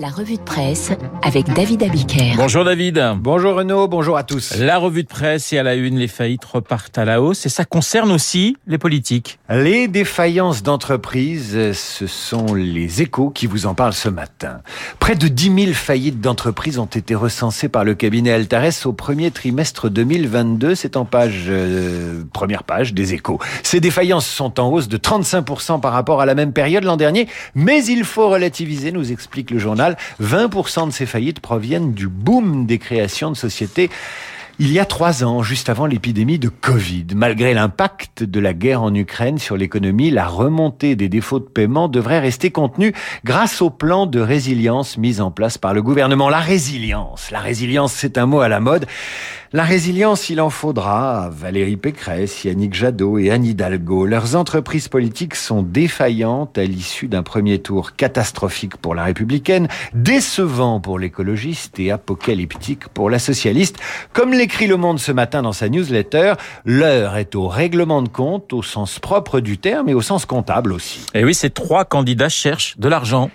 La revue de presse avec David Abiker. Bonjour David. Bonjour Renaud, bonjour à tous. La revue de presse et à la une, les faillites repartent à la hausse et ça concerne aussi les politiques. Les défaillances d'entreprises, ce sont les échos qui vous en parlent ce matin. Près de 10 000 faillites d'entreprises ont été recensées par le cabinet Altares au premier trimestre 2022. C'est en page, euh, première page des échos. Ces défaillances sont en hausse de 35% par rapport à la même période l'an dernier, mais il faut relativiser, nous explique le journal. 20% de ces faillites proviennent du boom des créations de sociétés il y a trois ans, juste avant l'épidémie de Covid. Malgré l'impact de la guerre en Ukraine sur l'économie, la remontée des défauts de paiement devrait rester contenue grâce au plan de résilience mis en place par le gouvernement. La résilience, la résilience, c'est un mot à la mode. La résilience, il en faudra à Valérie Pécresse, Yannick Jadot et Anne Hidalgo. Leurs entreprises politiques sont défaillantes à l'issue d'un premier tour catastrophique pour la républicaine, décevant pour l'écologiste et apocalyptique pour la socialiste. Comme l'écrit Le Monde ce matin dans sa newsletter, l'heure est au règlement de compte au sens propre du terme et au sens comptable aussi. Et oui, ces trois candidats cherchent de l'argent.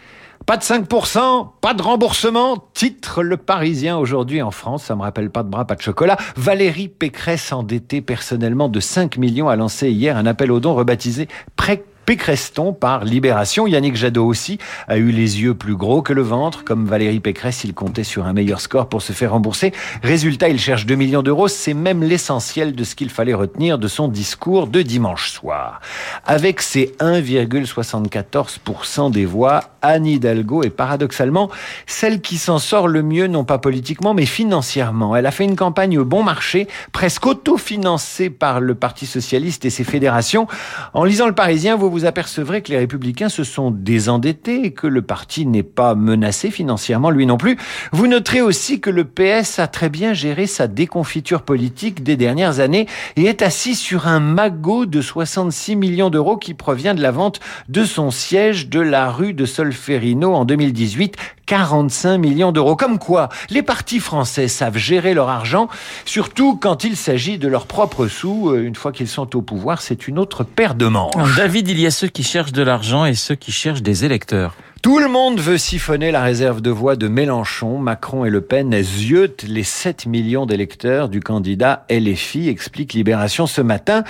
Pas de 5%, pas de remboursement, titre le Parisien aujourd'hui en France, ça me rappelle pas de bras, pas de chocolat. Valérie Pécresse endettée personnellement de 5 millions a lancé hier un appel aux dons rebaptisé Pré Pécreston par Libération? Yannick Jadot aussi a eu les yeux plus gros que le ventre. Comme Valérie Pécresse, il comptait sur un meilleur score pour se faire rembourser. Résultat, il cherche 2 millions d'euros. C'est même l'essentiel de ce qu'il fallait retenir de son discours de dimanche soir. Avec ses 1,74% des voix, Anne Hidalgo est paradoxalement celle qui s'en sort le mieux, non pas politiquement, mais financièrement. Elle a fait une campagne au bon marché, presque autofinancée par le Parti Socialiste et ses fédérations. En lisant le Parisien, vous vous apercevrez que les républicains se sont désendettés et que le parti n'est pas menacé financièrement lui non plus. Vous noterez aussi que le PS a très bien géré sa déconfiture politique des dernières années et est assis sur un magot de 66 millions d'euros qui provient de la vente de son siège de la rue de Solferino en 2018. 45 millions d'euros. Comme quoi, les partis français savent gérer leur argent, surtout quand il s'agit de leurs propres sous. Une fois qu'ils sont au pouvoir, c'est une autre paire de manches. David, il ceux qui cherchent de l'argent et ceux qui cherchent des électeurs. Tout le monde veut siphonner la réserve de voix de Mélenchon. Macron et Le Pen ziotent les 7 millions d'électeurs du candidat LFI, explique Libération ce matin.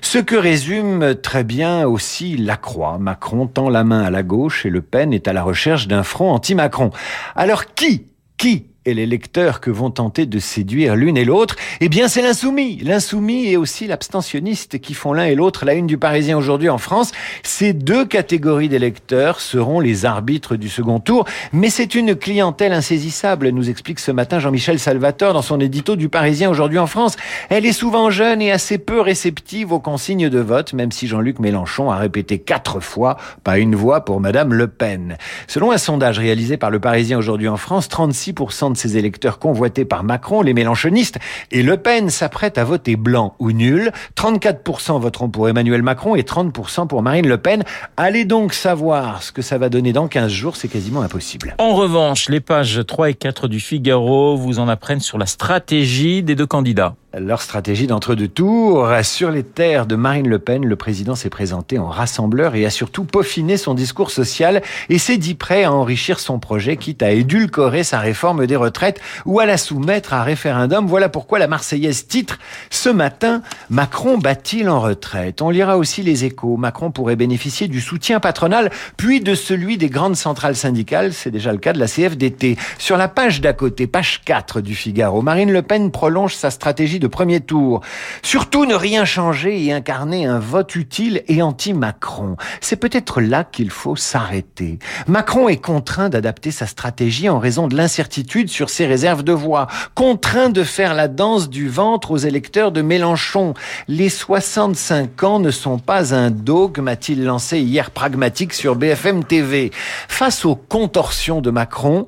Ce que résume très bien aussi la Croix. Macron tend la main à la gauche et Le Pen est à la recherche d'un front anti-Macron. Alors qui, qui et les lecteurs que vont tenter de séduire l'une et l'autre, eh bien c'est l'insoumis. L'insoumis et aussi l'abstentionniste qui font l'un et l'autre la une du Parisien aujourd'hui en France. Ces deux catégories d'électeurs seront les arbitres du second tour, mais c'est une clientèle insaisissable, nous explique ce matin Jean-Michel Salvatore dans son édito du Parisien aujourd'hui en France. Elle est souvent jeune et assez peu réceptive aux consignes de vote, même si Jean-Luc Mélenchon a répété quatre fois, pas une voix pour Madame Le Pen. Selon un sondage réalisé par le Parisien aujourd'hui en France, 36% de ses électeurs convoités par Macron, les mélanchonistes, et Le Pen s'apprête à voter blanc ou nul. 34% voteront pour Emmanuel Macron et 30% pour Marine Le Pen. Allez donc savoir ce que ça va donner dans 15 jours, c'est quasiment impossible. En revanche, les pages 3 et 4 du Figaro vous en apprennent sur la stratégie des deux candidats leur stratégie d'entre-deux tours. Sur les terres de Marine Le Pen, le président s'est présenté en rassembleur et a surtout peaufiné son discours social et s'est dit prêt à enrichir son projet, quitte à édulcorer sa réforme des retraites ou à la soumettre à référendum. Voilà pourquoi la Marseillaise titre ce matin Macron bat-il en retraite? On lira aussi les échos. Macron pourrait bénéficier du soutien patronal, puis de celui des grandes centrales syndicales. C'est déjà le cas de la CFDT. Sur la page d'à côté, page 4 du Figaro, Marine Le Pen prolonge sa stratégie de premier tour. Surtout ne rien changer et incarner un vote utile et anti-Macron. C'est peut-être là qu'il faut s'arrêter. Macron est contraint d'adapter sa stratégie en raison de l'incertitude sur ses réserves de voix, contraint de faire la danse du ventre aux électeurs de Mélenchon. Les 65 ans ne sont pas un dogme, a-t-il lancé hier pragmatique sur BFM TV. Face aux contorsions de Macron,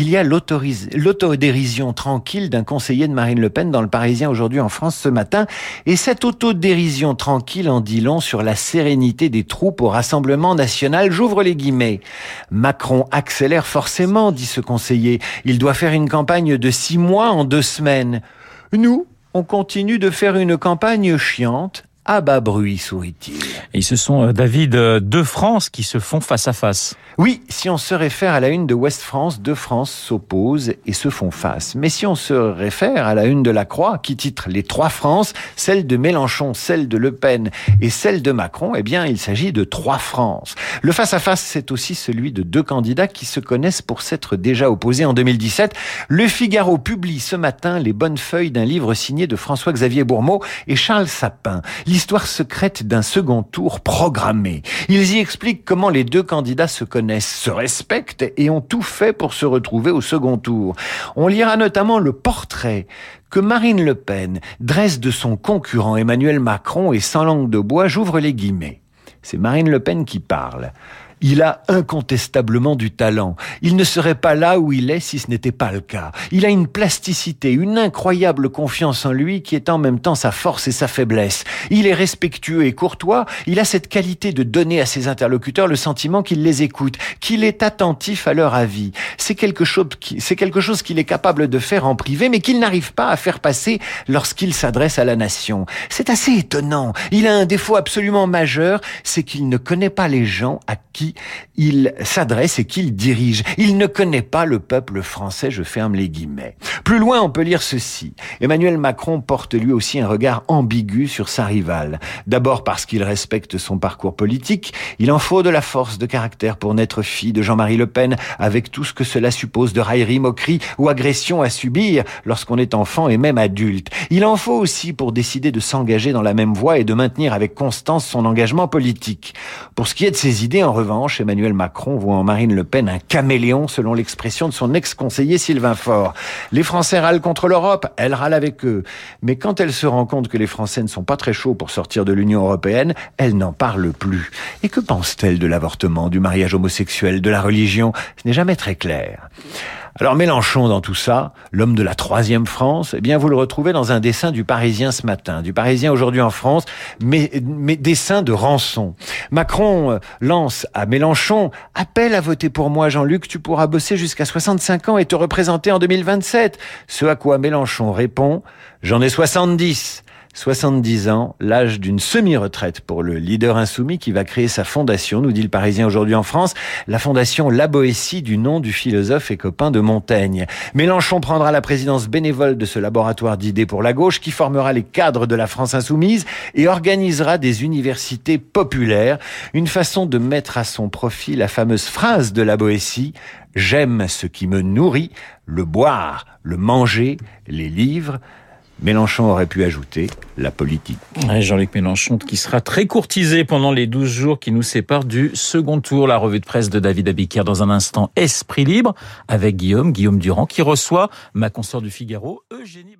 il y a l'autodérision tranquille d'un conseiller de Marine Le Pen dans le Parisien aujourd'hui en France ce matin. Et cette autodérision tranquille en dit long sur la sérénité des troupes au Rassemblement national. J'ouvre les guillemets. Macron accélère forcément, dit ce conseiller. Il doit faire une campagne de six mois en deux semaines. Nous, on continue de faire une campagne chiante, à bas bruit, sourit-il. Et ce sont, euh, David, euh, deux France qui se font face à face. Oui, si on se réfère à la une de Ouest France, deux France s'opposent et se font face. Mais si on se réfère à la une de la Croix, qui titre Les trois France, celle de Mélenchon, celle de Le Pen et celle de Macron, eh bien, il s'agit de trois France. Le face-à-face, c'est aussi celui de deux candidats qui se connaissent pour s'être déjà opposés en 2017. Le Figaro publie ce matin les bonnes feuilles d'un livre signé de François-Xavier Bourmeau et Charles Sapin. L'histoire secrète d'un second tour programmé. Ils y expliquent comment les deux candidats se connaissent se respectent et ont tout fait pour se retrouver au second tour. On lira notamment le portrait que Marine Le Pen dresse de son concurrent Emmanuel Macron et sans langue de bois, j'ouvre les guillemets. C'est Marine Le Pen qui parle. Il a incontestablement du talent. Il ne serait pas là où il est si ce n'était pas le cas. Il a une plasticité, une incroyable confiance en lui qui est en même temps sa force et sa faiblesse. Il est respectueux et courtois. Il a cette qualité de donner à ses interlocuteurs le sentiment qu'il les écoute, qu'il est attentif à leur avis. C'est quelque chose qui, c'est quelque chose qu'il est capable de faire en privé, mais qu'il n'arrive pas à faire passer lorsqu'il s'adresse à la nation. C'est assez étonnant. Il a un défaut absolument majeur, c'est qu'il ne connaît pas les gens à qui il s'adresse et qu'il dirige. Il ne connaît pas le peuple français, je ferme les guillemets. Plus loin, on peut lire ceci. Emmanuel Macron porte lui aussi un regard ambigu sur sa rivale. D'abord parce qu'il respecte son parcours politique, il en faut de la force de caractère pour naître fille de Jean-Marie Le Pen, avec tout ce que cela suppose de raillerie, moquerie ou agression à subir lorsqu'on est enfant et même adulte. Il en faut aussi pour décider de s'engager dans la même voie et de maintenir avec constance son engagement politique. Pour ce qui est de ses idées, en revanche, Emmanuel Macron voit en Marine Le Pen un caméléon, selon l'expression de son ex-conseiller Sylvain Faure. Les Français râlent contre l'Europe, elle râle avec eux. Mais quand elle se rend compte que les Français ne sont pas très chauds pour sortir de l'Union européenne, elle n'en parle plus. Et que pense-t-elle de l'avortement, du mariage homosexuel, de la religion? Ce n'est jamais très clair. Alors Mélenchon dans tout ça, l'homme de la troisième France, eh bien vous le retrouvez dans un dessin du Parisien ce matin, du Parisien aujourd'hui en France, mais, mais dessin de rançon. Macron euh, lance à Mélenchon, appelle à voter pour moi Jean-Luc, tu pourras bosser jusqu'à 65 ans et te représenter en 2027. Ce à quoi Mélenchon répond, j'en ai 70. 70 ans, l'âge d'une semi-retraite pour le leader insoumis qui va créer sa fondation, nous dit le Parisien aujourd'hui en France, la fondation La Boétie du nom du philosophe et copain de Montaigne. Mélenchon prendra la présidence bénévole de ce laboratoire d'idées pour la gauche qui formera les cadres de la France insoumise et organisera des universités populaires, une façon de mettre à son profit la fameuse phrase de La Boétie. J'aime ce qui me nourrit, le boire, le manger, les livres, Mélenchon aurait pu ajouter la politique. Jean-Luc Mélenchon qui sera très courtisé pendant les 12 jours qui nous séparent du second tour. La revue de presse de David Abiker dans un instant Esprit libre avec Guillaume, Guillaume Durand qui reçoit ma consort du Figaro, Eugénie